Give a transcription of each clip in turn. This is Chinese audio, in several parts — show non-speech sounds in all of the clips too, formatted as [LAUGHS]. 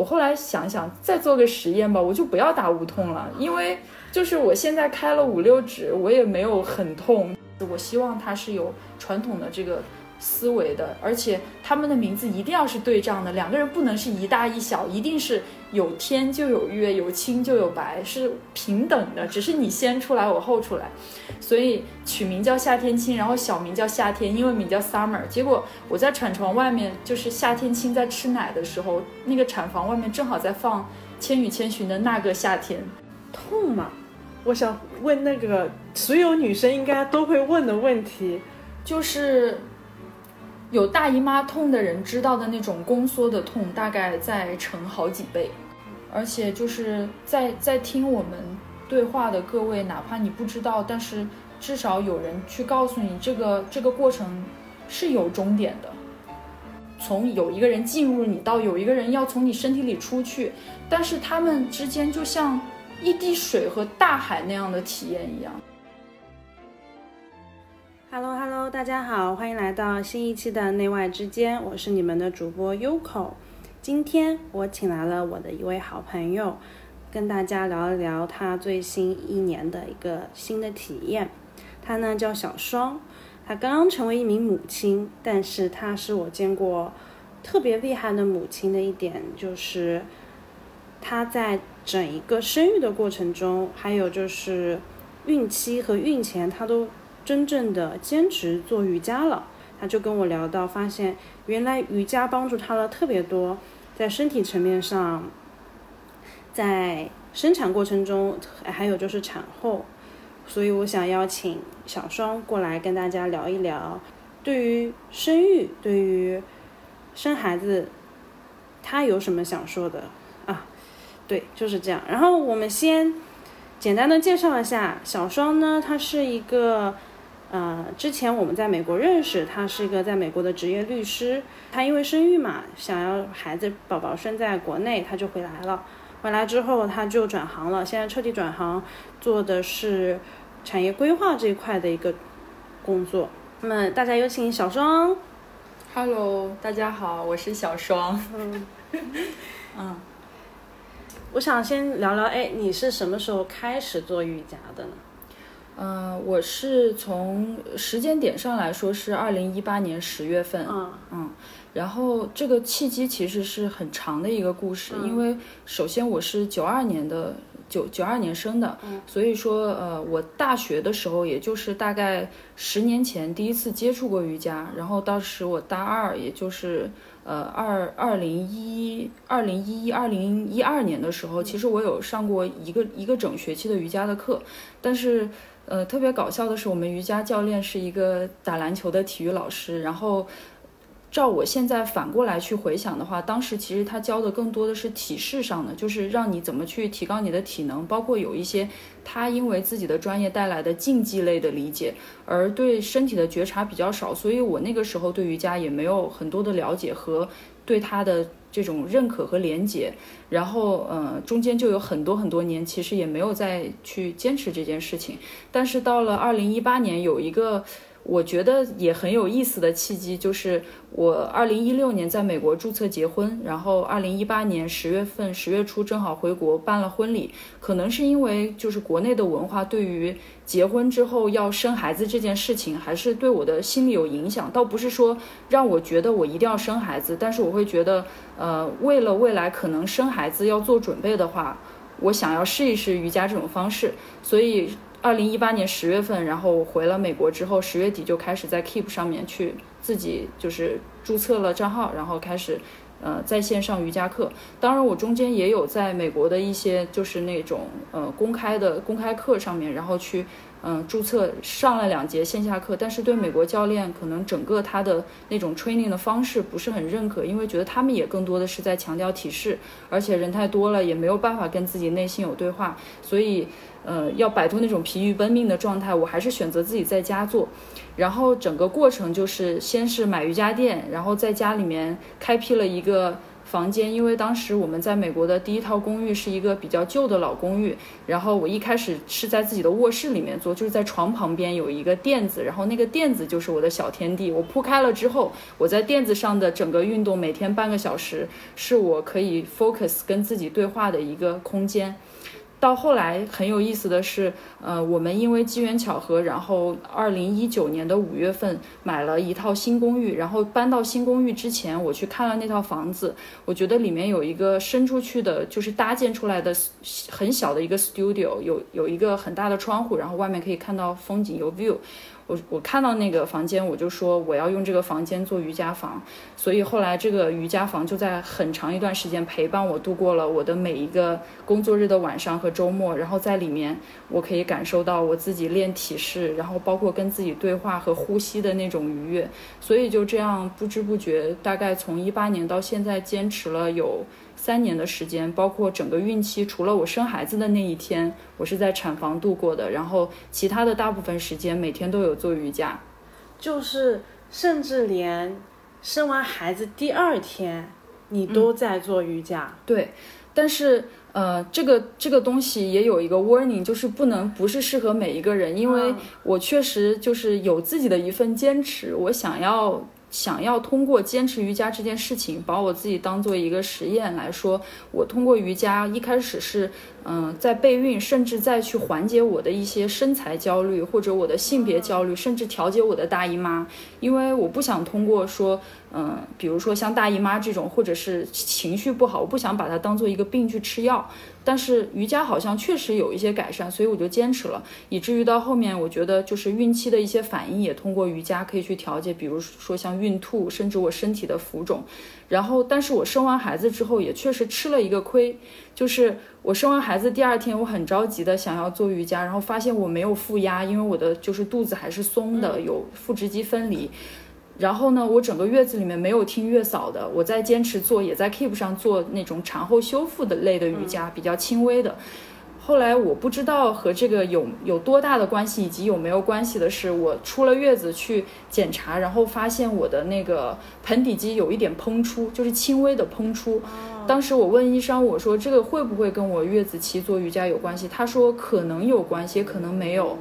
我后来想想，再做个实验吧，我就不要打无痛了，因为就是我现在开了五六指，我也没有很痛。我希望它是有传统的这个。思维的，而且他们的名字一定要是对仗的，两个人不能是一大一小，一定是有天就有月，有青就有白，是平等的，只是你先出来，我后出来。所以取名叫夏天青，然后小名叫夏天，英文名叫 Summer。结果我在产床外面，就是夏天青在吃奶的时候，那个产房外面正好在放《千与千寻》的那个夏天，痛吗？我想问那个所有女生应该都会问的问题，就是。有大姨妈痛的人知道的那种宫缩的痛，大概再乘好几倍。而且就是在在听我们对话的各位，哪怕你不知道，但是至少有人去告诉你，这个这个过程是有终点的。从有一个人进入你，到有一个人要从你身体里出去，但是他们之间就像一滴水和大海那样的体验一样。Hello，Hello，大家好，欢迎来到新一期的内外之间，我是你们的主播 Uko。今天我请来了我的一位好朋友，跟大家聊一聊他最新一年的一个新的体验。他呢叫小双，他刚刚成为一名母亲，但是他是我见过特别厉害的母亲的一点，就是他在整一个生育的过程中，还有就是孕期和孕前，他都。真正的坚持做瑜伽了，他就跟我聊到，发现原来瑜伽帮助他了特别多，在身体层面上，在生产过程中，还有就是产后，所以我想邀请小双过来跟大家聊一聊，对于生育，对于生孩子，他有什么想说的啊？对，就是这样。然后我们先简单的介绍一下小双呢，她是一个。呃，之前我们在美国认识，他是一个在美国的职业律师。他因为生育嘛，想要孩子宝宝生在国内，他就回来了。回来之后，他就转行了，现在彻底转行，做的是产业规划这一块的一个工作。那么，大家有请小双。Hello，大家好，我是小双。嗯嗯，我想先聊聊，哎，你是什么时候开始做瑜伽的呢？嗯，我是从时间点上来说是二零一八年十月份，嗯嗯，然后这个契机其实是很长的一个故事，因为首先我是九二年的九九二年生的，所以说呃我大学的时候也就是大概十年前第一次接触过瑜伽，然后当时我大二，也就是呃二二零一二零一一二零一二年的时候，其实我有上过一个一个整学期的瑜伽的课，但是。呃，特别搞笑的是，我们瑜伽教练是一个打篮球的体育老师。然后，照我现在反过来去回想的话，当时其实他教的更多的是体式上的，就是让你怎么去提高你的体能，包括有一些他因为自己的专业带来的竞技类的理解，而对身体的觉察比较少。所以我那个时候对瑜伽也没有很多的了解和对他的。这种认可和连接，然后呃，中间就有很多很多年，其实也没有再去坚持这件事情。但是到了二零一八年，有一个。我觉得也很有意思的契机，就是我二零一六年在美国注册结婚，然后二零一八年十月份十月初正好回国办了婚礼。可能是因为就是国内的文化对于结婚之后要生孩子这件事情，还是对我的心理有影响。倒不是说让我觉得我一定要生孩子，但是我会觉得，呃，为了未来可能生孩子要做准备的话，我想要试一试瑜伽这种方式，所以。二零一八年十月份，然后回了美国之后，十月底就开始在 Keep 上面去自己就是注册了账号，然后开始呃在线上瑜伽课。当然，我中间也有在美国的一些就是那种呃公开的公开课上面，然后去。嗯，注册上了两节线下课，但是对美国教练可能整个他的那种 training 的方式不是很认可，因为觉得他们也更多的是在强调体式，而且人太多了，也没有办法跟自己内心有对话，所以呃要摆脱那种疲于奔命的状态，我还是选择自己在家做。然后整个过程就是先是买瑜伽垫，然后在家里面开辟了一个。房间，因为当时我们在美国的第一套公寓是一个比较旧的老公寓，然后我一开始是在自己的卧室里面做，就是在床旁边有一个垫子，然后那个垫子就是我的小天地。我铺开了之后，我在垫子上的整个运动，每天半个小时，是我可以 focus 跟自己对话的一个空间。到后来很有意思的是，呃，我们因为机缘巧合，然后二零一九年的五月份买了一套新公寓，然后搬到新公寓之前，我去看了那套房子，我觉得里面有一个伸出去的，就是搭建出来的很小的一个 studio，有有一个很大的窗户，然后外面可以看到风景，有 view。我我看到那个房间，我就说我要用这个房间做瑜伽房，所以后来这个瑜伽房就在很长一段时间陪伴我度过了我的每一个工作日的晚上和周末。然后在里面，我可以感受到我自己练体式，然后包括跟自己对话和呼吸的那种愉悦。所以就这样不知不觉，大概从一八年到现在，坚持了有。三年的时间，包括整个孕期，除了我生孩子的那一天，我是在产房度过的。然后其他的大部分时间，每天都有做瑜伽。就是，甚至连生完孩子第二天，你都在做瑜伽。对，但是呃，这个这个东西也有一个 warning，就是不能不是适合每一个人，因为我确实就是有自己的一份坚持，我想要。想要通过坚持瑜伽这件事情，把我自己当做一个实验来说，我通过瑜伽一开始是。嗯，在备孕，甚至再去缓解我的一些身材焦虑，或者我的性别焦虑，甚至调节我的大姨妈，因为我不想通过说，嗯，比如说像大姨妈这种，或者是情绪不好，我不想把它当做一个病去吃药。但是瑜伽好像确实有一些改善，所以我就坚持了，以至于到后面，我觉得就是孕期的一些反应也通过瑜伽可以去调节，比如说像孕吐，甚至我身体的浮肿。然后，但是我生完孩子之后也确实吃了一个亏，就是我生完孩子第二天，我很着急的想要做瑜伽，然后发现我没有负压，因为我的就是肚子还是松的，有腹直肌分离。然后呢，我整个月子里面没有听月嫂的，我在坚持做，也在 Keep 上做那种产后修复的类的瑜伽，比较轻微的。后来我不知道和这个有有多大的关系，以及有没有关系的是，我出了月子去检查，然后发现我的那个盆底肌有一点膨出，就是轻微的膨出。当时我问医生，我说这个会不会跟我月子期做瑜伽有关系？他说可能有关系，也可能没有。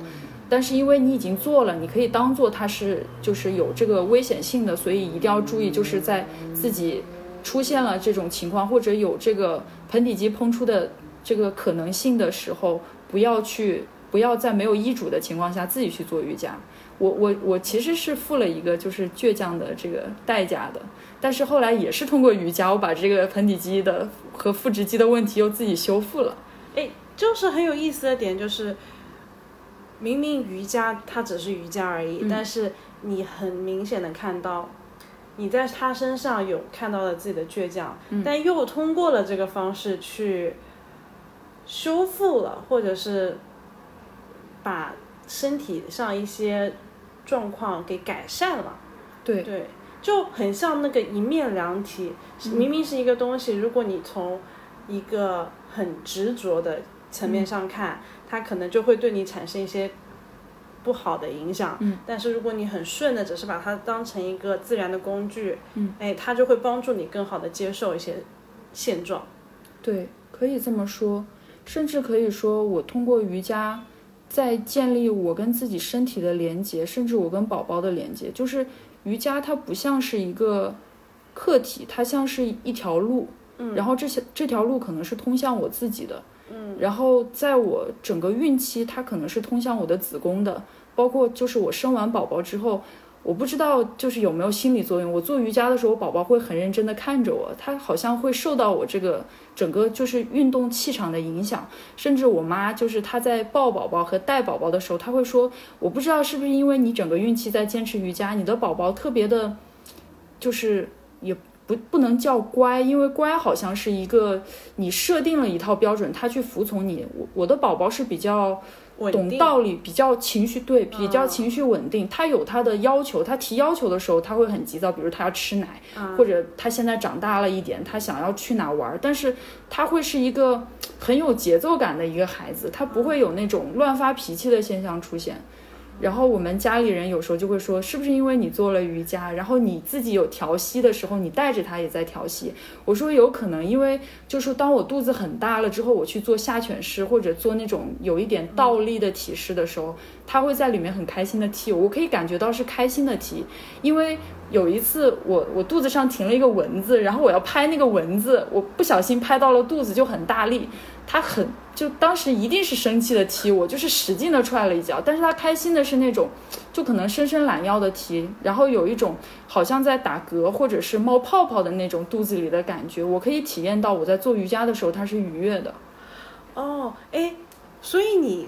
但是因为你已经做了，你可以当做它是就是有这个危险性的，所以一定要注意，就是在自己出现了这种情况或者有这个盆底肌膨出的。这个可能性的时候，不要去，不要在没有医嘱的情况下自己去做瑜伽。我我我其实是付了一个就是倔强的这个代价的，但是后来也是通过瑜伽，我把这个盆底肌的和腹直肌的问题又自己修复了。哎，就是很有意思的点，就是明明瑜伽它只是瑜伽而已，但是你很明显的看到你在他身上有看到了自己的倔强，但又通过了这个方式去。修复了，或者是把身体上一些状况给改善了，对对，就很像那个一面凉体，明明是一个东西，如果你从一个很执着的层面上看，它可能就会对你产生一些不好的影响。嗯，但是如果你很顺的，只是把它当成一个自然的工具，嗯，哎，它就会帮助你更好的接受一些现状。对，可以这么说。甚至可以说，我通过瑜伽，在建立我跟自己身体的连接，甚至我跟宝宝的连接。就是瑜伽，它不像是一个客体，它像是一条路。嗯。然后这些这条路可能是通向我自己的。嗯。然后在我整个孕期，它可能是通向我的子宫的。包括就是我生完宝宝之后。我不知道就是有没有心理作用。我做瑜伽的时候，宝宝会很认真的看着我，他好像会受到我这个整个就是运动气场的影响。甚至我妈就是她在抱宝宝和带宝宝的时候，她会说：“我不知道是不是因为你整个孕期在坚持瑜伽，你的宝宝特别的，就是也不不能叫乖，因为乖好像是一个你设定了一套标准，他去服从你。我我的宝宝是比较。”懂道理，比较情绪对，比较情绪稳定。他有他的要求，他提要求的时候，他会很急躁，比如他要吃奶，或者他现在长大了一点，他想要去哪玩。但是他会是一个很有节奏感的一个孩子，他不会有那种乱发脾气的现象出现。然后我们家里人有时候就会说，是不是因为你做了瑜伽，然后你自己有调息的时候，你带着他也在调息？我说有可能，因为就是当我肚子很大了之后，我去做下犬式或者做那种有一点倒立的体式的时候，他会在里面很开心的踢我，可以感觉到是开心的踢。因为有一次我我肚子上停了一个蚊子，然后我要拍那个蚊子，我不小心拍到了肚子，就很大力。他很就当时一定是生气的踢我，就是使劲的踹了一脚。但是他开心的是那种，就可能伸伸懒腰的踢，然后有一种好像在打嗝或者是冒泡泡的那种肚子里的感觉。我可以体验到我在做瑜伽的时候，他是愉悦的。哦，哎，所以你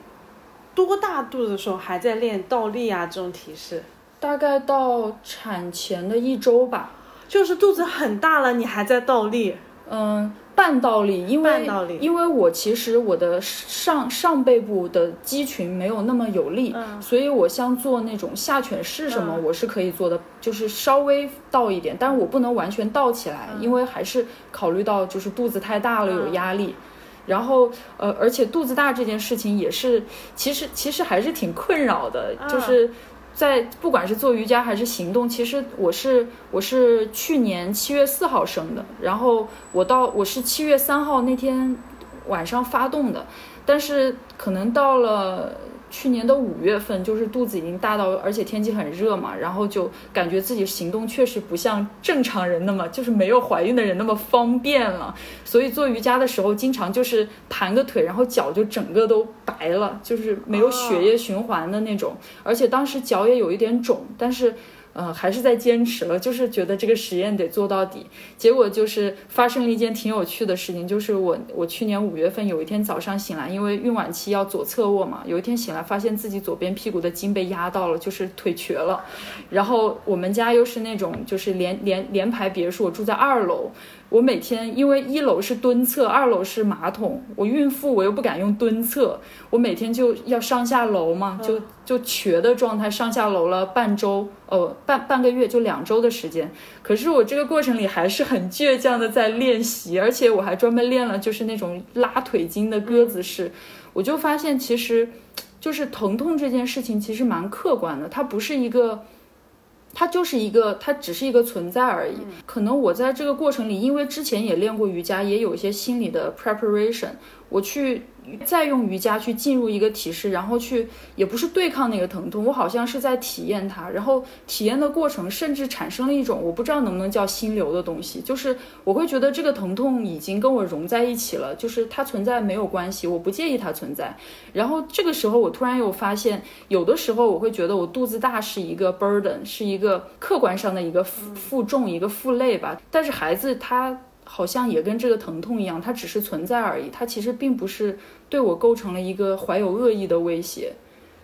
多大肚子的时候还在练倒立啊？这种体式？大概到产前的一周吧。就是肚子很大了，你还在倒立？嗯。半倒立，因为因为我其实我的上上背部的肌群没有那么有力，所以我像做那种下犬式什么，我是可以做的，就是稍微倒一点，但是我不能完全倒起来，因为还是考虑到就是肚子太大了有压力，然后呃，而且肚子大这件事情也是，其实其实还是挺困扰的，就是。在不管是做瑜伽还是行动，其实我是我是去年七月四号生的，然后我到我是七月三号那天晚上发动的，但是可能到了。去年的五月份，就是肚子已经大到，而且天气很热嘛，然后就感觉自己行动确实不像正常人那么，就是没有怀孕的人那么方便了。[LAUGHS] 所以做瑜伽的时候，经常就是盘个腿，然后脚就整个都白了，就是没有血液循环的那种。而且当时脚也有一点肿，但是。呃，还是在坚持了，就是觉得这个实验得做到底。结果就是发生了一件挺有趣的事情，就是我我去年五月份有一天早上醒来，因为孕晚期要左侧卧嘛，有一天醒来发现自己左边屁股的筋被压到了，就是腿瘸了。然后我们家又是那种就是连连连排别墅，我住在二楼。我每天因为一楼是蹲厕，二楼是马桶，我孕妇我又不敢用蹲厕，我每天就要上下楼嘛，就就瘸的状态上下楼了半周，哦半半个月就两周的时间。可是我这个过程里还是很倔强的在练习，而且我还专门练了就是那种拉腿筋的鸽子式。我就发现其实，就是疼痛这件事情其实蛮客观的，它不是一个。它就是一个，它只是一个存在而已。可能我在这个过程里，因为之前也练过瑜伽，也有一些心理的 preparation，我去。再用瑜伽去进入一个体式，然后去也不是对抗那个疼痛，我好像是在体验它，然后体验的过程甚至产生了一种我不知道能不能叫心流的东西，就是我会觉得这个疼痛已经跟我融在一起了，就是它存在没有关系，我不介意它存在。然后这个时候我突然又发现，有的时候我会觉得我肚子大是一个 burden，是一个客观上的一个负负重，一个负累吧。但是孩子他。好像也跟这个疼痛一样，它只是存在而已，它其实并不是对我构成了一个怀有恶意的威胁。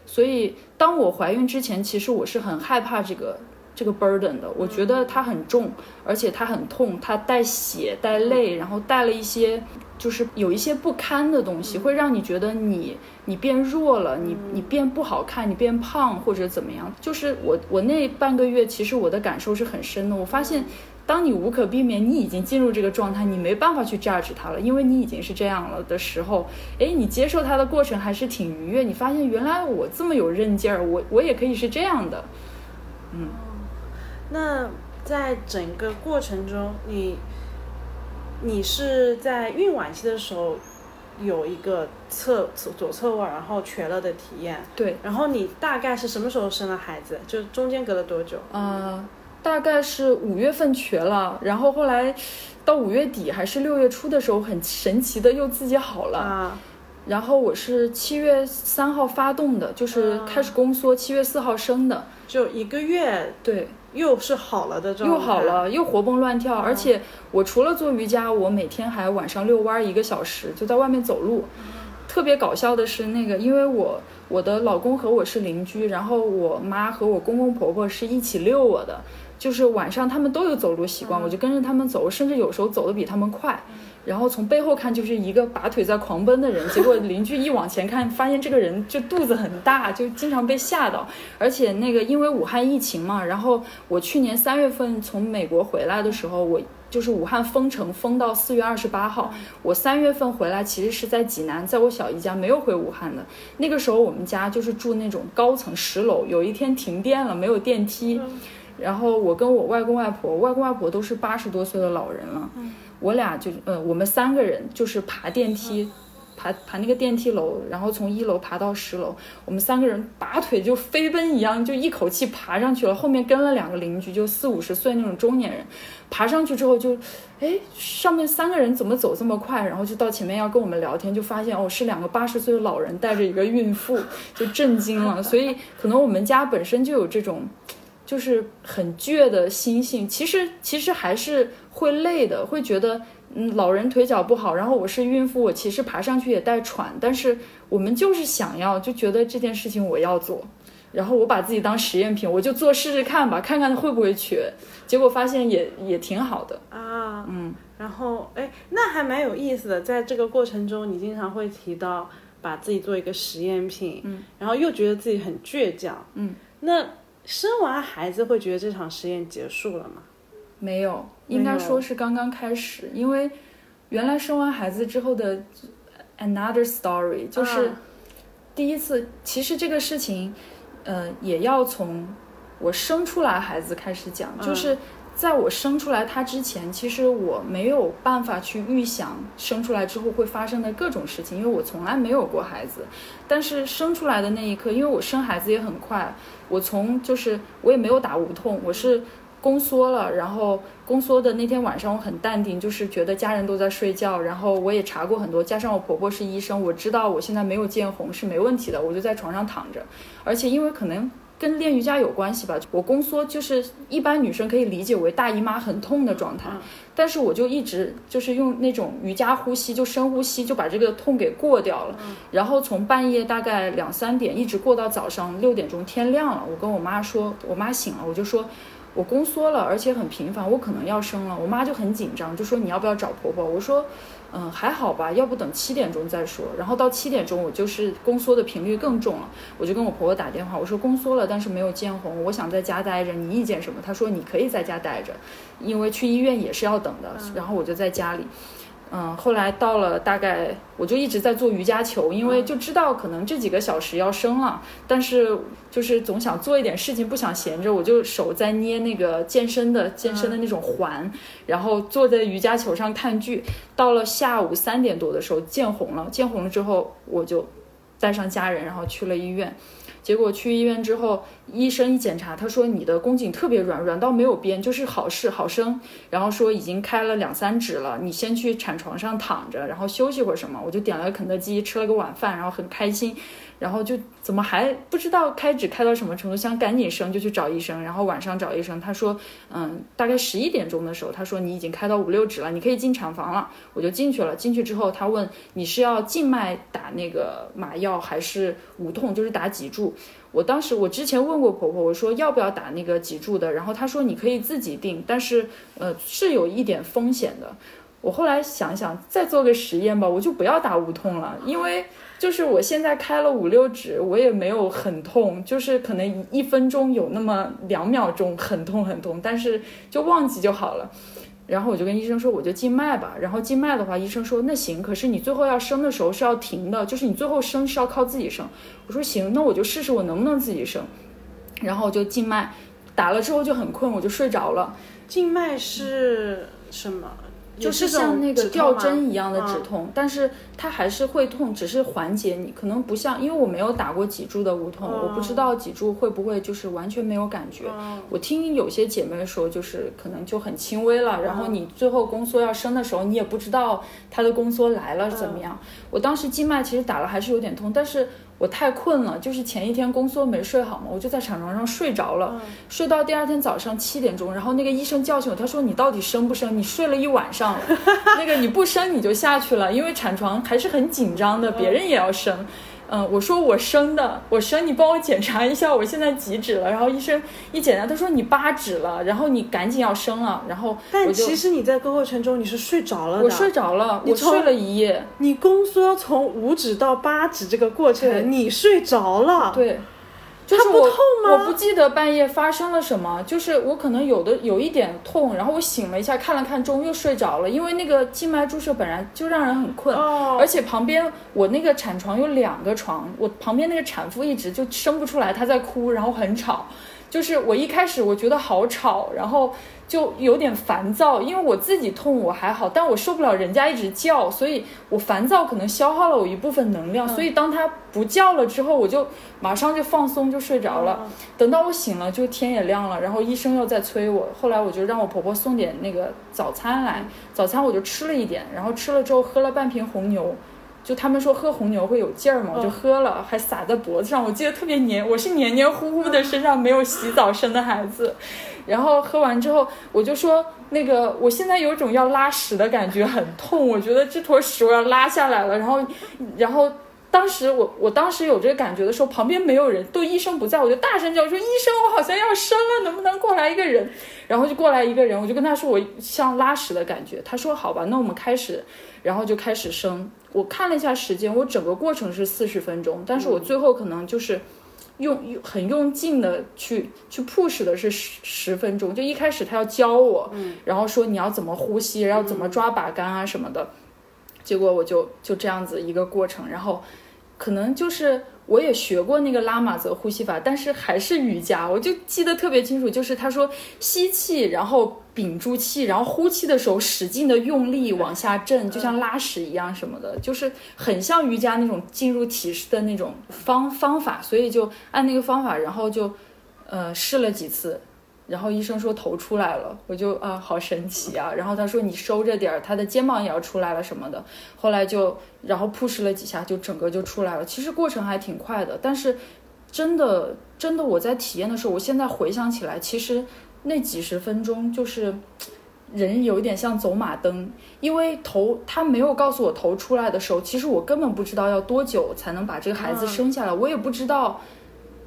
所以，当我怀孕之前，其实我是很害怕这个这个 burden 的。我觉得它很重，而且它很痛，它带血带泪，然后带了一些就是有一些不堪的东西，会让你觉得你你变弱了，你你变不好看，你变胖或者怎么样。就是我我那半个月，其实我的感受是很深的。我发现。当你无可避免，你已经进入这个状态，你没办法去 judge 它了，因为你已经是这样了的时候，哎，你接受它的过程还是挺愉悦。你发现原来我这么有韧劲儿，我我也可以是这样的。嗯，那在整个过程中，你你是在孕晚期的时候有一个侧左侧卧然后瘸了的体验，对。然后你大概是什么时候生了孩子？就中间隔了多久？嗯。大概是五月份瘸了，然后后来到五月底还是六月初的时候，很神奇的又自己好了。啊，然后我是七月三号发动的，就是开始宫缩，七月四号生的，就一个月，对，又是好了的状态，又好了，又活蹦乱跳。而且我除了做瑜伽，我每天还晚上遛弯一个小时，就在外面走路。特别搞笑的是，那个因为我我的老公和我是邻居，然后我妈和我公公婆婆是一起遛我的。就是晚上他们都有走路习惯，我就跟着他们走，甚至有时候走的比他们快。然后从背后看就是一个拔腿在狂奔的人，结果邻居一往前看，发现这个人就肚子很大，就经常被吓到。而且那个因为武汉疫情嘛，然后我去年三月份从美国回来的时候，我就是武汉封城封到四月二十八号，我三月份回来，其实是在济南，在我小姨家，没有回武汉的。那个时候我们家就是住那种高层十楼，有一天停电了，没有电梯，然后我跟我外公外婆，外公外婆都是八十多岁的老人了，我俩就呃，我们三个人就是爬电梯。爬爬那个电梯楼，然后从一楼爬到十楼，我们三个人拔腿就飞奔一样，就一口气爬上去了。后面跟了两个邻居，就四五十岁那种中年人。爬上去之后就，哎，上面三个人怎么走这么快？然后就到前面要跟我们聊天，就发现哦，是两个八十岁的老人带着一个孕妇，就震惊了。所以可能我们家本身就有这种，就是很倔的心性。其实其实还是会累的，会觉得。嗯，老人腿脚不好，然后我是孕妇，我其实爬上去也带喘，但是我们就是想要，就觉得这件事情我要做，然后我把自己当实验品，我就做试试看吧，看看会不会瘸，结果发现也 [LAUGHS] 也挺好的啊，嗯，然后哎，那还蛮有意思的，在这个过程中，你经常会提到把自己做一个实验品，嗯，然后又觉得自己很倔强，嗯，那生完孩子会觉得这场实验结束了吗？没有，应该说是刚刚开始，因为原来生完孩子之后的 another story 就是第一次。其实这个事情，呃，也要从我生出来孩子开始讲。就是在我生出来他之前，其实我没有办法去预想生出来之后会发生的各种事情，因为我从来没有过孩子。但是生出来的那一刻，因为我生孩子也很快，我从就是我也没有打无痛，我是。宫缩了，然后宫缩的那天晚上我很淡定，就是觉得家人都在睡觉，然后我也查过很多，加上我婆婆是医生，我知道我现在没有见红是没问题的，我就在床上躺着，而且因为可能跟练瑜伽有关系吧，我宫缩就是一般女生可以理解为大姨妈很痛的状态，但是我就一直就是用那种瑜伽呼吸，就深呼吸就把这个痛给过掉了，然后从半夜大概两三点一直过到早上六点钟天亮了，我跟我妈说，我妈醒了，我就说。我宫缩了，而且很频繁，我可能要生了。我妈就很紧张，就说你要不要找婆婆？我说，嗯，还好吧，要不等七点钟再说。然后到七点钟，我就是宫缩的频率更重了，我就跟我婆婆打电话，我说宫缩了，但是没有见红，我想在家待着，你意见什么？她说你可以在家待着，因为去医院也是要等的。然后我就在家里。嗯，后来到了大概，我就一直在做瑜伽球，因为就知道可能这几个小时要生了，但是就是总想做一点事情，不想闲着，我就手在捏那个健身的健身的那种环，然后坐在瑜伽球上看剧。到了下午三点多的时候见红了，见红了之后我就带上家人，然后去了医院。结果去医院之后，医生一检查，他说你的宫颈特别软，软到没有边，就是好事好生。然后说已经开了两三指了，你先去产床上躺着，然后休息会儿什么。我就点了肯德基，吃了个晚饭，然后很开心。然后就怎么还不知道开指开到什么程度，想赶紧生就去找医生。然后晚上找医生，他说，嗯，大概十一点钟的时候，他说你已经开到五六指了，你可以进产房了。我就进去了。进去之后，他问你是要静脉打那个麻药还是无痛，就是打脊柱。我当时我之前问过婆婆，我说要不要打那个脊柱的，然后她说你可以自己定，但是呃是有一点风险的。我后来想想再做个实验吧，我就不要打无痛了，因为。就是我现在开了五六指，我也没有很痛，就是可能一分钟有那么两秒钟很痛很痛，但是就忘记就好了。然后我就跟医生说，我就静脉吧。然后静脉的话，医生说那行，可是你最后要生的时候是要停的，就是你最后生是要靠自己生。我说行，那我就试试我能不能自己生。然后我就静脉，打了之后就很困，我就睡着了。静脉是什么？就是像那个吊针一样的止痛，但是它还是会痛，只是缓解你，可能不像，因为我没有打过脊柱的无痛，我不知道脊柱会不会就是完全没有感觉。我听有些姐妹说，就是可能就很轻微了，然后你最后宫缩要生的时候，你也不知道它的宫缩来了怎么样。我当时静脉其实打了还是有点痛，但是。我太困了，就是前一天宫缩没睡好嘛，我就在产床上睡着了，睡到第二天早上七点钟，然后那个医生叫醒我，他说你到底生不生？你睡了一晚上了，那个你不生你就下去了，因为产床还是很紧张的，别人也要生。嗯，我说我生的，我生，你帮我检查一下，我现在几指了？然后医生一检查，他说你八指了，然后你赶紧要生了。然后，但其实你在过程中你是睡着了的。我睡着了，我睡了一夜。你宫缩从五指到八指这个过程，你睡着了。对，就是我痛吗？记得半夜发生了什么，就是我可能有的有一点痛，然后我醒了一下，看了看钟又睡着了，因为那个静脉注射本来就让人很困，而且旁边我那个产床有两个床，我旁边那个产妇一直就生不出来，她在哭，然后很吵，就是我一开始我觉得好吵，然后。就有点烦躁，因为我自己痛我还好，但我受不了人家一直叫，所以我烦躁可能消耗了我一部分能量，所以当他不叫了之后，我就马上就放松就睡着了。等到我醒了，就天也亮了，然后医生又在催我，后来我就让我婆婆送点那个早餐来，早餐我就吃了一点，然后吃了之后喝了半瓶红牛。就他们说喝红牛会有劲儿嘛，我就喝了，还洒在脖子上，我记得特别黏。我是黏黏糊糊的，身上没有洗澡生的孩子。然后喝完之后，我就说那个，我现在有种要拉屎的感觉，很痛。我觉得这坨屎我要拉下来了。然后，然后当时我我当时有这个感觉的时候，旁边没有人，都医生不在，我就大声叫说：“医生，我好像要生了，能不能过来一个人？”然后就过来一个人，我就跟他说我像拉屎的感觉。他说：“好吧，那我们开始。”然后就开始生。我看了一下时间，我整个过程是四十分钟，但是我最后可能就是用用很用劲的去去 push 的是十十分钟。就一开始他要教我，然后说你要怎么呼吸，然后怎么抓把杆啊什么的，结果我就就这样子一个过程，然后可能就是。我也学过那个拉玛泽呼吸法，但是还是瑜伽，我就记得特别清楚，就是他说吸气，然后屏住气，然后呼气的时候使劲的用力往下震，就像拉屎一样什么的，就是很像瑜伽那种进入体式的那种方方法，所以就按那个方法，然后就呃试了几次。然后医生说头出来了，我就啊好神奇啊！然后他说你收着点儿，他的肩膀也要出来了什么的。后来就然后 push 了几下，就整个就出来了。其实过程还挺快的，但是真的真的我在体验的时候，我现在回想起来，其实那几十分钟就是人有一点像走马灯，因为头他没有告诉我头出来的时候，其实我根本不知道要多久才能把这个孩子生下来，我也不知道。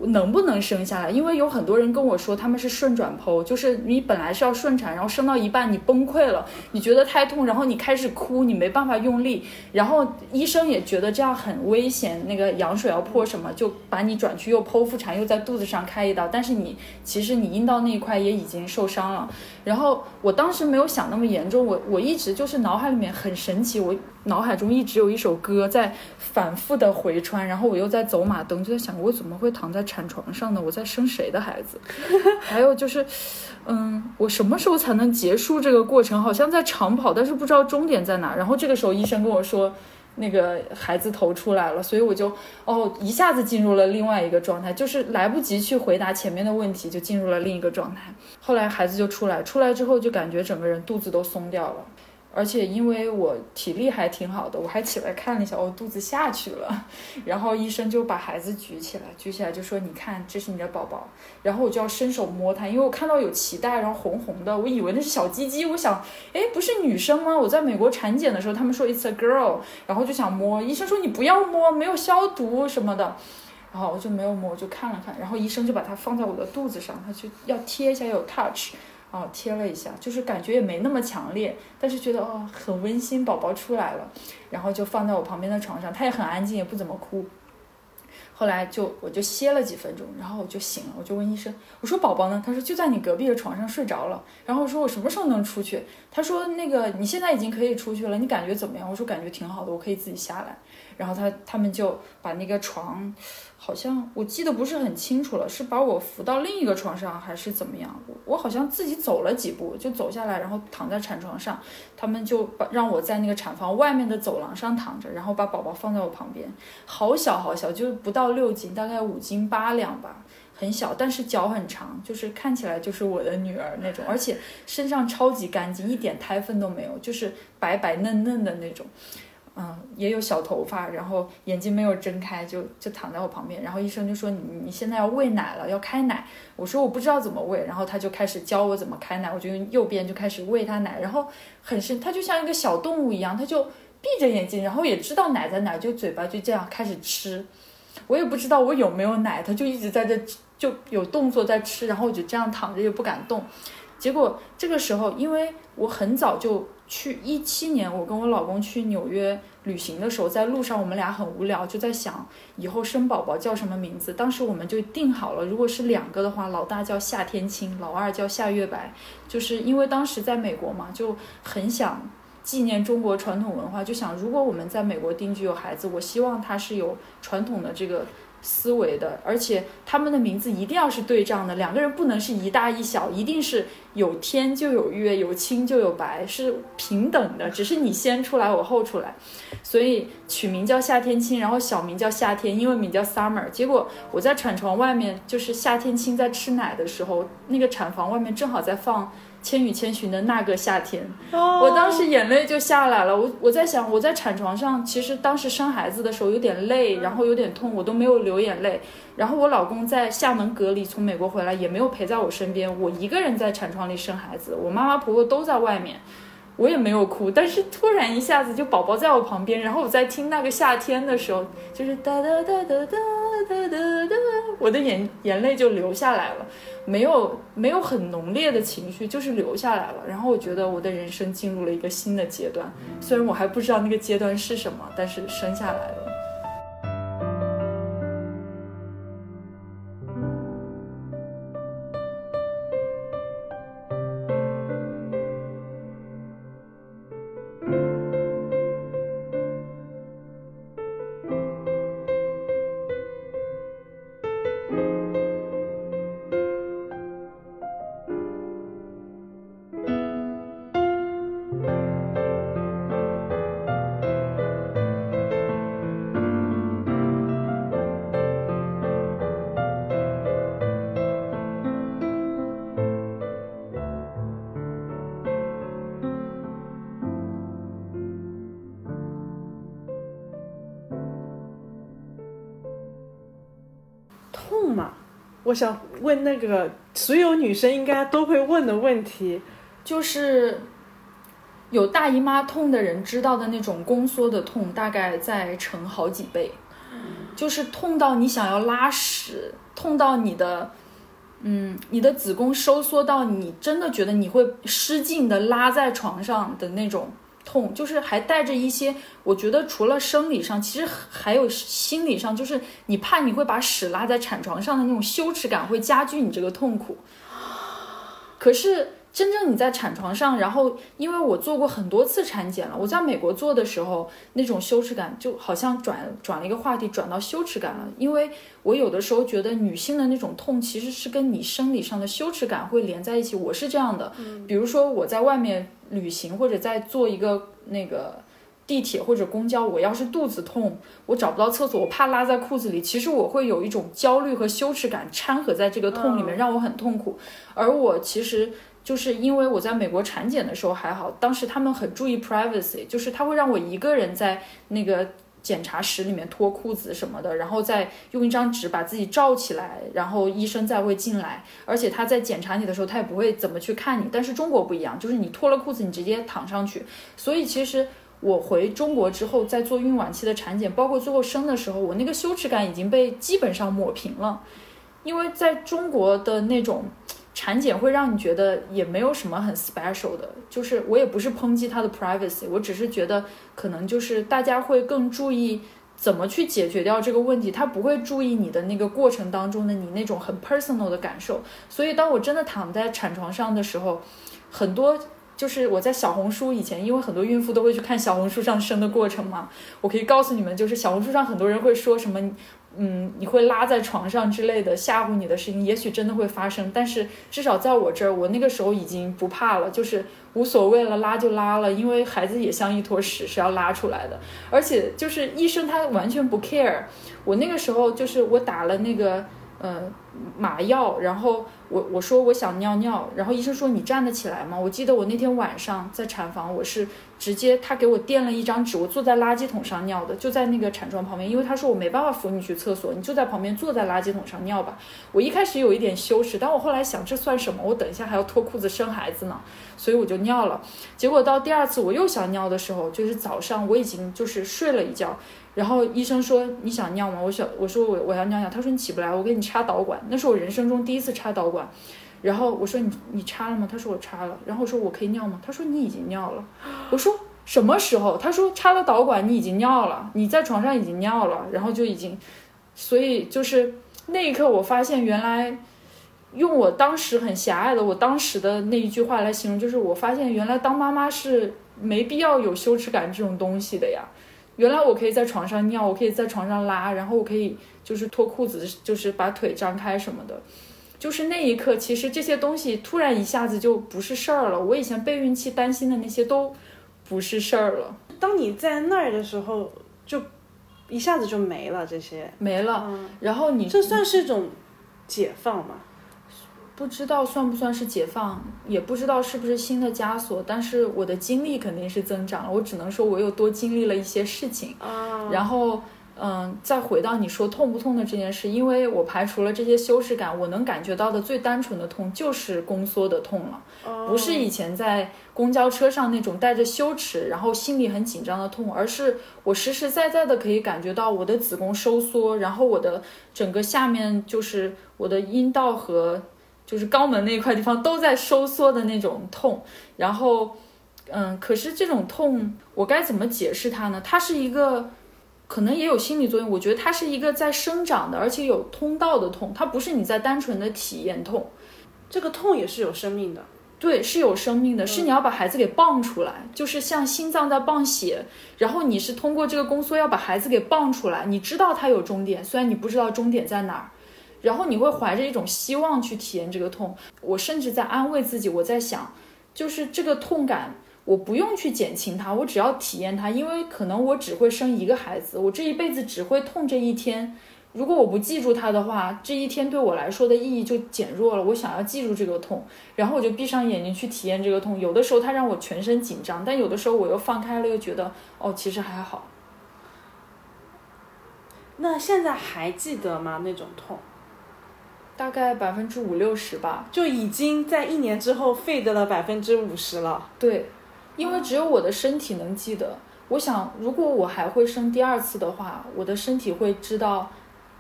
能不能生下来？因为有很多人跟我说他们是顺转剖，就是你本来是要顺产，然后生到一半你崩溃了，你觉得太痛，然后你开始哭，你没办法用力，然后医生也觉得这样很危险，那个羊水要破什么，就把你转去又剖腹产，又在肚子上开一刀，但是你其实你阴道那一块也已经受伤了。然后我当时没有想那么严重，我我一直就是脑海里面很神奇，我脑海中一直有一首歌在反复的回穿，然后我又在走马灯，就在想我怎么会躺在产床上呢？我在生谁的孩子？[LAUGHS] 还有就是，嗯，我什么时候才能结束这个过程？好像在长跑，但是不知道终点在哪。然后这个时候医生跟我说。那个孩子头出来了，所以我就哦一下子进入了另外一个状态，就是来不及去回答前面的问题，就进入了另一个状态。后来孩子就出来，出来之后就感觉整个人肚子都松掉了。而且因为我体力还挺好的，我还起来看了一下，我肚子下去了。[LAUGHS] 然后医生就把孩子举起来，举起来就说：“你看，这是你的宝宝。”然后我就要伸手摸他，因为我看到有脐带，然后红红的，我以为那是小鸡鸡。我想，哎，不是女生吗？我在美国产检的时候，他们说 it's a girl，然后就想摸。医生说你不要摸，没有消毒什么的。然后我就没有摸，我就看了看。然后医生就把它放在我的肚子上，他就要贴一下，有 touch。哦，贴了一下，就是感觉也没那么强烈，但是觉得哦很温馨，宝宝出来了，然后就放在我旁边的床上，他也很安静，也不怎么哭。后来就我就歇了几分钟，然后我就醒了，我就问医生，我说宝宝呢？他说就在你隔壁的床上睡着了。然后我说我什么时候能出去？他说那个你现在已经可以出去了，你感觉怎么样？我说感觉挺好的，我可以自己下来。然后他他们就把那个床。好像我记得不是很清楚了，是把我扶到另一个床上还是怎么样？我好像自己走了几步就走下来，然后躺在产床上，他们就把让我在那个产房外面的走廊上躺着，然后把宝宝放在我旁边，好小好小，就不到六斤，大概五斤八两吧，很小，但是脚很长，就是看起来就是我的女儿那种，而且身上超级干净，一点胎粪都没有，就是白白嫩嫩的那种。嗯，也有小头发，然后眼睛没有睁开，就就躺在我旁边。然后医生就说：“你你现在要喂奶了，要开奶。”我说：“我不知道怎么喂。”然后他就开始教我怎么开奶，我就用右边就开始喂他奶。然后很深，他就像一个小动物一样，他就闭着眼睛，然后也知道奶在哪，就嘴巴就这样开始吃。我也不知道我有没有奶，他就一直在这就有动作在吃，然后我就这样躺着也不敢动。结果这个时候，因为我很早就去一七年，我跟我老公去纽约旅行的时候，在路上我们俩很无聊，就在想以后生宝宝叫什么名字。当时我们就定好了，如果是两个的话，老大叫夏天青，老二叫夏月白。就是因为当时在美国嘛，就很想纪念中国传统文化，就想如果我们在美国定居有孩子，我希望他是有传统的这个。思维的，而且他们的名字一定要是对仗的，两个人不能是一大一小，一定是有天就有月，有青就有白，是平等的，只是你先出来，我后出来。所以取名叫夏天青，然后小名叫夏天，英文名叫 Summer。结果我在产床外面，就是夏天青在吃奶的时候，那个产房外面正好在放。《千与千寻》的那个夏天，我当时眼泪就下来了。我我在想，我在产床上，其实当时生孩子的时候有点累，然后有点痛，我都没有流眼泪。然后我老公在厦门隔离，从美国回来也没有陪在我身边，我一个人在产床里生孩子，我妈妈婆婆都在外面。我也没有哭，但是突然一下子就宝宝在我旁边，然后我在听那个夏天的时候，就是哒哒哒哒哒哒哒哒，我的眼眼泪就流下来了，没有没有很浓烈的情绪，就是流下来了。然后我觉得我的人生进入了一个新的阶段，虽然我还不知道那个阶段是什么，但是生下来了。我想问那个所有女生应该都会问的问题，就是有大姨妈痛的人知道的那种宫缩的痛，大概再乘好几倍，就是痛到你想要拉屎，痛到你的，嗯，你的子宫收缩到你真的觉得你会失禁的拉在床上的那种。痛就是还带着一些，我觉得除了生理上，其实还有心理上，就是你怕你会把屎拉在产床上的那种羞耻感会加剧你这个痛苦。可是真正你在产床上，然后因为我做过很多次产检了，我在美国做的时候，那种羞耻感就好像转转了一个话题，转到羞耻感了。因为我有的时候觉得女性的那种痛其实是跟你生理上的羞耻感会连在一起。我是这样的，比如说我在外面。旅行或者在坐一个那个地铁或者公交，我要是肚子痛，我找不到厕所，我怕拉在裤子里，其实我会有一种焦虑和羞耻感掺和在这个痛里面，让我很痛苦。而我其实就是因为我在美国产检的时候还好，当时他们很注意 privacy，就是他会让我一个人在那个。检查室里面脱裤子什么的，然后再用一张纸把自己罩起来，然后医生再会进来。而且他在检查你的时候，他也不会怎么去看你。但是中国不一样，就是你脱了裤子，你直接躺上去。所以其实我回中国之后，在做孕晚期的产检，包括最后生的时候，我那个羞耻感已经被基本上抹平了，因为在中国的那种。产检会让你觉得也没有什么很 special 的，就是我也不是抨击他的 privacy，我只是觉得可能就是大家会更注意怎么去解决掉这个问题，他不会注意你的那个过程当中的你那种很 personal 的感受。所以当我真的躺在产床上的时候，很多就是我在小红书以前，因为很多孕妇都会去看小红书上生的过程嘛，我可以告诉你们，就是小红书上很多人会说什么。嗯，你会拉在床上之类的吓唬你的事情，也许真的会发生。但是至少在我这儿，我那个时候已经不怕了，就是无所谓了，拉就拉了，因为孩子也像一坨屎是要拉出来的。而且就是医生他完全不 care。我那个时候就是我打了那个嗯麻药，然后我我说我想尿尿，然后医生说你站得起来吗？我记得我那天晚上在产房，我是。直接他给我垫了一张纸，我坐在垃圾桶上尿的，就在那个产床旁边，因为他说我没办法扶你去厕所，你就在旁边坐在垃圾桶上尿吧。我一开始有一点羞耻，但我后来想这算什么？我等一下还要脱裤子生孩子呢，所以我就尿了。结果到第二次我又想尿的时候，就是早上我已经就是睡了一觉，然后医生说你想尿吗？我想我说我我要尿尿，他说你起不来，我给你插导管，那是我人生中第一次插导管。然后我说你你插了吗？他说我插了。然后我说我可以尿吗？他说你已经尿了。我说什么时候？他说插了导管，你已经尿了，你在床上已经尿了，然后就已经，所以就是那一刻我发现原来。用我当时很狭隘的，我当时的那一句话来形容，就是我发现原来当妈妈是没必要有羞耻感这种东西的呀。原来我可以在床上尿，我可以在床上拉，然后我可以就是脱裤子，就是把腿张开什么的。就是那一刻，其实这些东西突然一下子就不是事儿了。我以前备孕期担心的那些都不是事儿了。当你在那儿的时候，就一下子就没了这些，没了。然后你这算是一种解放吗？不知道算不算是解放，也不知道是不是新的枷锁，但是我的经历肯定是增长了。我只能说，我又多经历了一些事情。然后，嗯，再回到你说痛不痛的这件事，因为我排除了这些羞耻感，我能感觉到的最单纯的痛就是宫缩的痛了，不是以前在公交车上那种带着羞耻，然后心里很紧张的痛，而是我实实在在的可以感觉到我的子宫收缩，然后我的整个下面就是我的阴道和。就是肛门那一块地方都在收缩的那种痛，然后，嗯，可是这种痛我该怎么解释它呢？它是一个，可能也有心理作用。我觉得它是一个在生长的，而且有通道的痛，它不是你在单纯的体验痛。这个痛也是有生命的，对，是有生命的，是你要把孩子给泵出来，就是像心脏在泵血，然后你是通过这个宫缩要把孩子给泵出来。你知道它有终点，虽然你不知道终点在哪儿。然后你会怀着一种希望去体验这个痛，我甚至在安慰自己，我在想，就是这个痛感，我不用去减轻它，我只要体验它，因为可能我只会生一个孩子，我这一辈子只会痛这一天。如果我不记住它的话，这一天对我来说的意义就减弱了。我想要记住这个痛，然后我就闭上眼睛去体验这个痛。有的时候它让我全身紧张，但有的时候我又放开了，又觉得哦，其实还好。那现在还记得吗？那种痛？大概百分之五六十吧，就已经在一年之后废掉了百分之五十了。对，因为只有我的身体能记得。我想，如果我还会生第二次的话，我的身体会知道，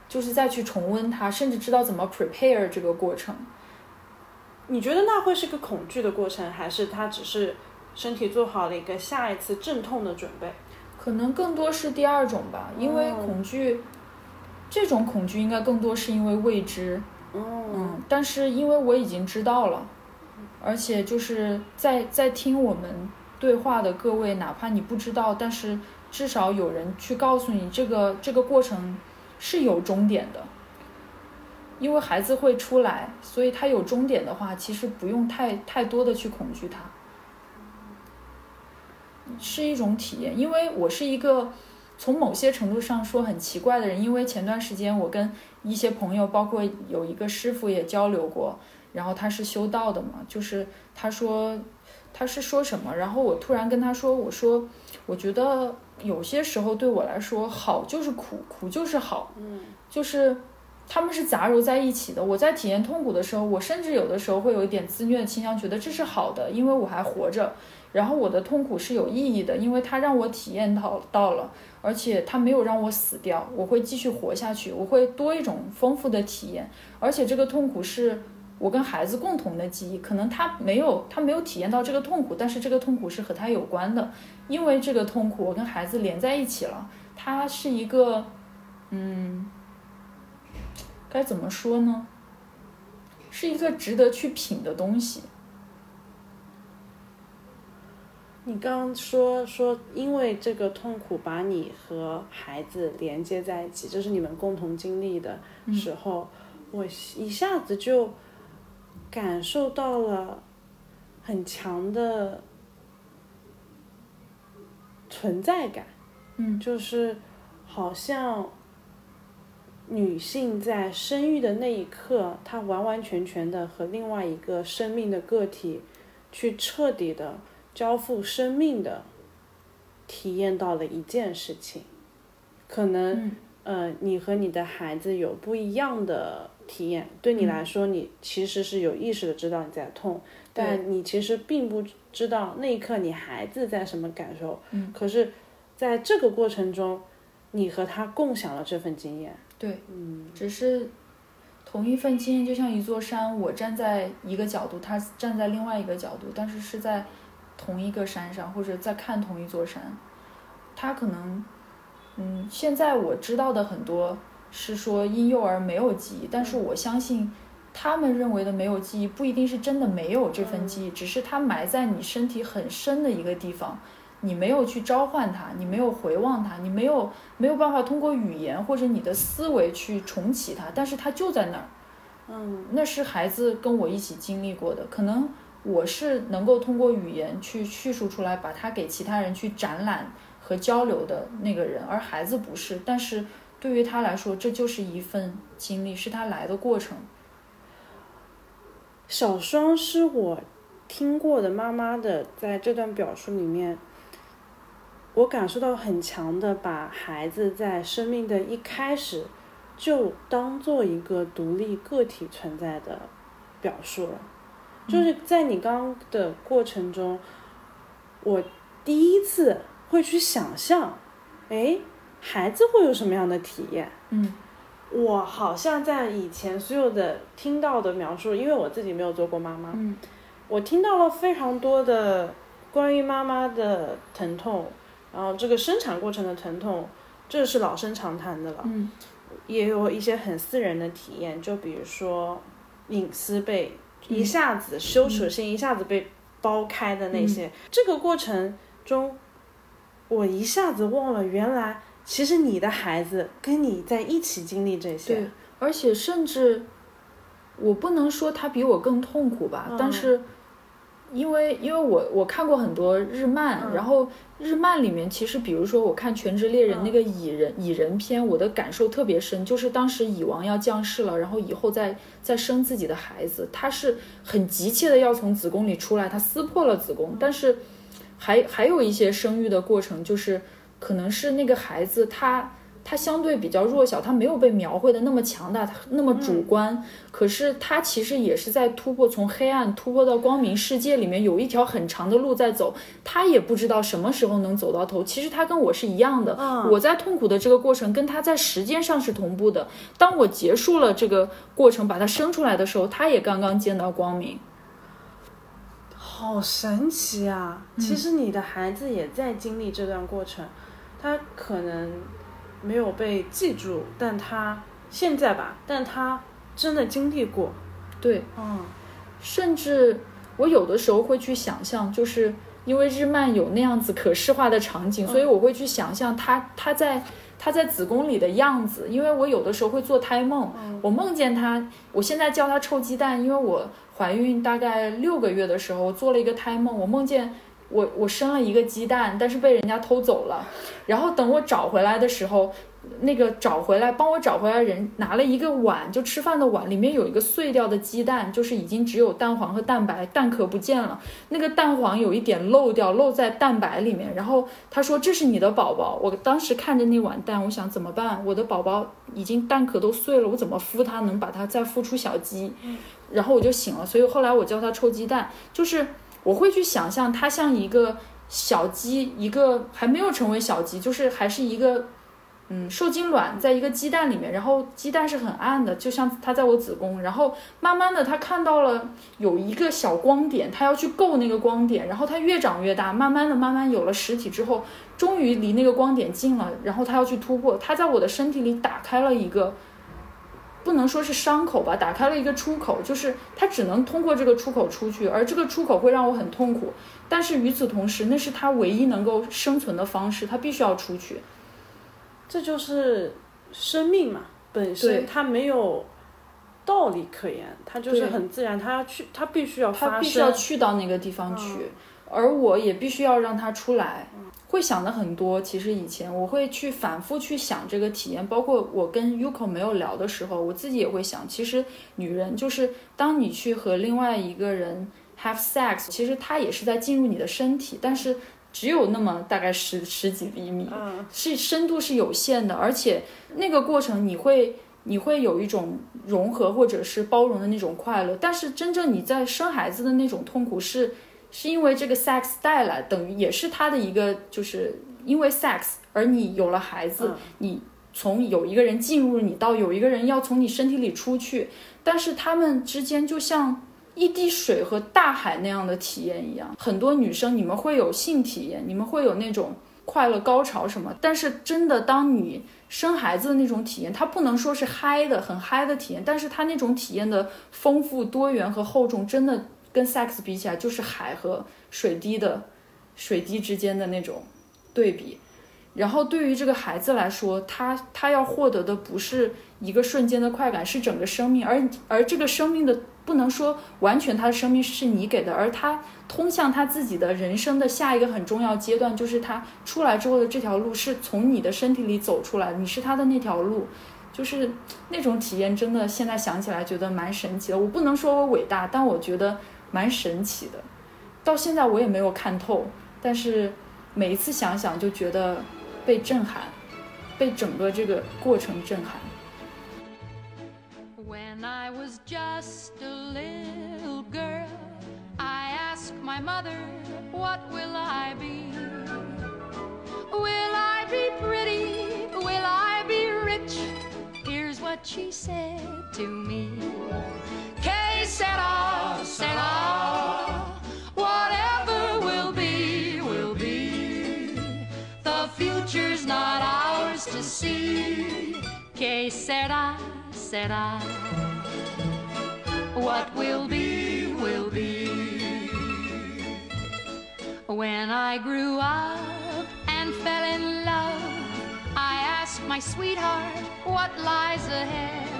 就是再去重温它，甚至知道怎么 prepare 这个过程。你觉得那会是个恐惧的过程，还是它只是身体做好了一个下一次阵痛的准备？可能更多是第二种吧，因为恐惧，这种恐惧应该更多是因为未知。嗯，但是因为我已经知道了，而且就是在在听我们对话的各位，哪怕你不知道，但是至少有人去告诉你，这个这个过程是有终点的。因为孩子会出来，所以他有终点的话，其实不用太太多的去恐惧他，是一种体验。因为我是一个。从某些程度上说很奇怪的人，因为前段时间我跟一些朋友，包括有一个师傅也交流过，然后他是修道的嘛，就是他说他是说什么，然后我突然跟他说，我说我觉得有些时候对我来说好就是苦，苦就是好，嗯，就是他们是杂糅在一起的。我在体验痛苦的时候，我甚至有的时候会有一点自虐的倾向，觉得这是好的，因为我还活着。然后我的痛苦是有意义的，因为它让我体验到到了，而且它没有让我死掉，我会继续活下去，我会多一种丰富的体验，而且这个痛苦是我跟孩子共同的记忆，可能他没有他没有体验到这个痛苦，但是这个痛苦是和他有关的，因为这个痛苦我跟孩子连在一起了，它是一个，嗯，该怎么说呢？是一个值得去品的东西。你刚刚说说，因为这个痛苦把你和孩子连接在一起，这是你们共同经历的时候，我一下子就感受到了很强的存在感。嗯，就是好像女性在生育的那一刻，她完完全全的和另外一个生命的个体去彻底的。交付生命的，体验到了一件事情，可能呃，你和你的孩子有不一样的体验。对你来说，你其实是有意识的知道你在痛，但你其实并不知道那一刻你孩子在什么感受。嗯。可是，在这个过程中，你和他共享了这份经验。对。嗯。只是。同一份经验就像一座山，我站在一个角度，他站在另外一个角度，但是是在同一个山上，或者在看同一座山。他可能，嗯，现在我知道的很多是说婴幼儿没有记忆，但是我相信他们认为的没有记忆不一定是真的没有这份记忆，只是它埋在你身体很深的一个地方。你没有去召唤它，你没有回望它，你没有没有办法通过语言或者你的思维去重启它，但是它就在那儿。嗯，那是孩子跟我一起经历过的，可能我是能够通过语言去叙述出来，把它给其他人去展览和交流的那个人，而孩子不是。但是对于他来说，这就是一份经历，是他来的过程。小双是我听过的妈妈的，在这段表述里面。我感受到很强的，把孩子在生命的一开始就当做一个独立个体存在的表述了。就是在你刚的过程中，我第一次会去想象，哎，孩子会有什么样的体验？嗯，我好像在以前所有的听到的描述，因为我自己没有做过妈妈，嗯，我听到了非常多的关于妈妈的疼痛。然后这个生产过程的疼痛，这是老生常谈的了。嗯，也有一些很私人的体验，就比如说隐私被一下子羞耻心一下子被剥开的那些。这个过程中，我一下子忘了，原来其实你的孩子跟你在一起经历这些。对，而且甚至我不能说他比我更痛苦吧，但是。因为因为我我看过很多日漫，然后日漫里面其实比如说我看《全职猎人》那个蚁人蚁人篇，我的感受特别深，就是当时蚁王要降世了，然后以后再再生自己的孩子，他是很急切的要从子宫里出来，他撕破了子宫，但是还还有一些生育的过程，就是可能是那个孩子他。他相对比较弱小，他没有被描绘的那么强大，那么主观。可是他其实也是在突破，从黑暗突破到光明世界里面，有一条很长的路在走。他也不知道什么时候能走到头。其实他跟我是一样的，我在痛苦的这个过程跟他在时间上是同步的。当我结束了这个过程，把他生出来的时候，他也刚刚见到光明。好神奇啊！其实你的孩子也在经历这段过程，他可能。没有被记住，但他现在吧，但他真的经历过，对，嗯，甚至我有的时候会去想象，就是因为日漫有那样子可视化的场景，所以我会去想象他他在他在子宫里的样子，因为我有的时候会做胎梦，我梦见他，我现在叫他臭鸡蛋，因为我怀孕大概六个月的时候做了一个胎梦，我梦见。我我生了一个鸡蛋，但是被人家偷走了。然后等我找回来的时候，那个找回来帮我找回来人拿了一个碗，就吃饭的碗，里面有一个碎掉的鸡蛋，就是已经只有蛋黄和蛋白，蛋壳不见了。那个蛋黄有一点漏掉，漏在蛋白里面。然后他说这是你的宝宝。我当时看着那碗蛋，我想怎么办？我的宝宝已经蛋壳都碎了，我怎么孵它能把它再孵出小鸡？然后我就醒了。所以后来我叫他臭鸡蛋，就是。我会去想象它像一个小鸡，一个还没有成为小鸡，就是还是一个，嗯，受精卵在一个鸡蛋里面，然后鸡蛋是很暗的，就像它在我子宫，然后慢慢的它看到了有一个小光点，它要去够那个光点，然后它越长越大，慢慢的慢慢有了实体之后，终于离那个光点近了，然后它要去突破，它在我的身体里打开了一个。不能说是伤口吧，打开了一个出口，就是他只能通过这个出口出去，而这个出口会让我很痛苦。但是与此同时，那是他唯一能够生存的方式，他必须要出去。这就是生命嘛，本身它没有道理可言，它就是很自然，它要去，它必须要发生，必须要去到那个地方去，而我也必须要让它出来。会想的很多，其实以前我会去反复去想这个体验，包括我跟 Yuko 没有聊的时候，我自己也会想，其实女人就是当你去和另外一个人 have sex，其实她也是在进入你的身体，但是只有那么大概十十几厘米，是深度是有限的，而且那个过程你会你会有一种融合或者是包容的那种快乐，但是真正你在生孩子的那种痛苦是。是因为这个 sex 带来，等于也是他的一个，就是因为 sex，而你有了孩子，你从有一个人进入你到有一个人要从你身体里出去，但是他们之间就像一滴水和大海那样的体验一样。很多女生你们会有性体验，你们会有那种快乐高潮什么，但是真的当你生孩子的那种体验，它不能说是嗨的很嗨的体验，但是它那种体验的丰富多元和厚重，真的跟 sex 比起来就是海和水滴的水滴之间的那种对比。然后对于这个孩子来说，他他要获得的不是一个瞬间的快感，是整个生命。而而这个生命的不能说完全他的生命是你给的，而他通向他自己的人生的下一个很重要阶段，就是他出来之后的这条路是从你的身体里走出来，你是他的那条路，就是那种体验，真的现在想起来觉得蛮神奇的。我不能说我伟大，但我觉得蛮神奇的。到现在我也没有看透，但是每一次想想就觉得。被震撼，被整个这个过程震撼。When I was just a little girl, I asked my mother, What will I be? Will I be pretty? Will I be rich? Here's what she said to me. Sera, sera. Whatever will be, will be. The future's not ours to see. Que sera, sera. What will be, will be. When I grew up and fell in love, I asked my sweetheart what lies ahead.